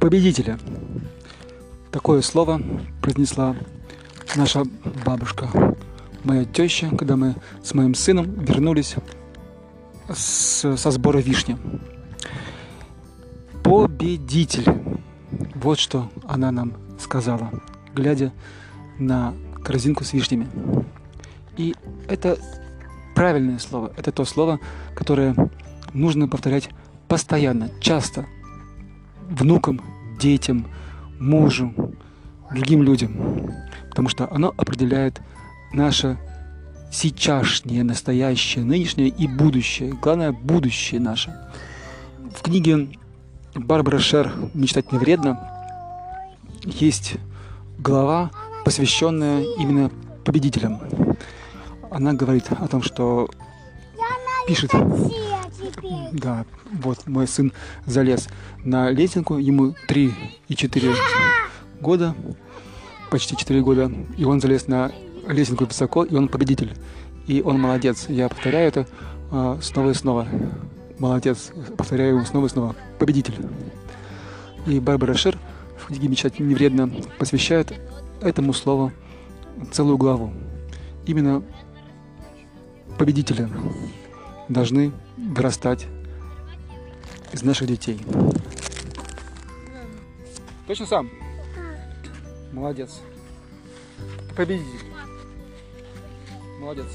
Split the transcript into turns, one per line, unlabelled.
победителя. Такое слово произнесла наша бабушка, моя теща, когда мы с моим сыном вернулись с, со сбора вишни. Победитель. Вот что она нам сказала, глядя на корзинку с вишнями. И это правильное слово. Это то слово, которое нужно повторять постоянно, часто. Внукам, детям, мужу, другим людям. Потому что оно определяет наше сейчасшнее, настоящее, нынешнее и будущее. Главное, будущее наше. В книге Барбара Шер «Мечтать не вредно» есть глава, посвященная именно победителям. Она говорит о том, что пишет, да, вот мой сын залез на лесенку, ему 3 и 4 года, почти 4 года, и он залез на лесенку высоко, и он победитель. И он молодец. Я повторяю это э, снова и снова. Молодец. Повторяю его снова и снова. Победитель. И Барбара Шер в книге «Мечтать не вредно» посвящает этому слову целую главу. Именно победители должны вырастать из наших детей. Точно сам? Молодец. Победитель. Молодец.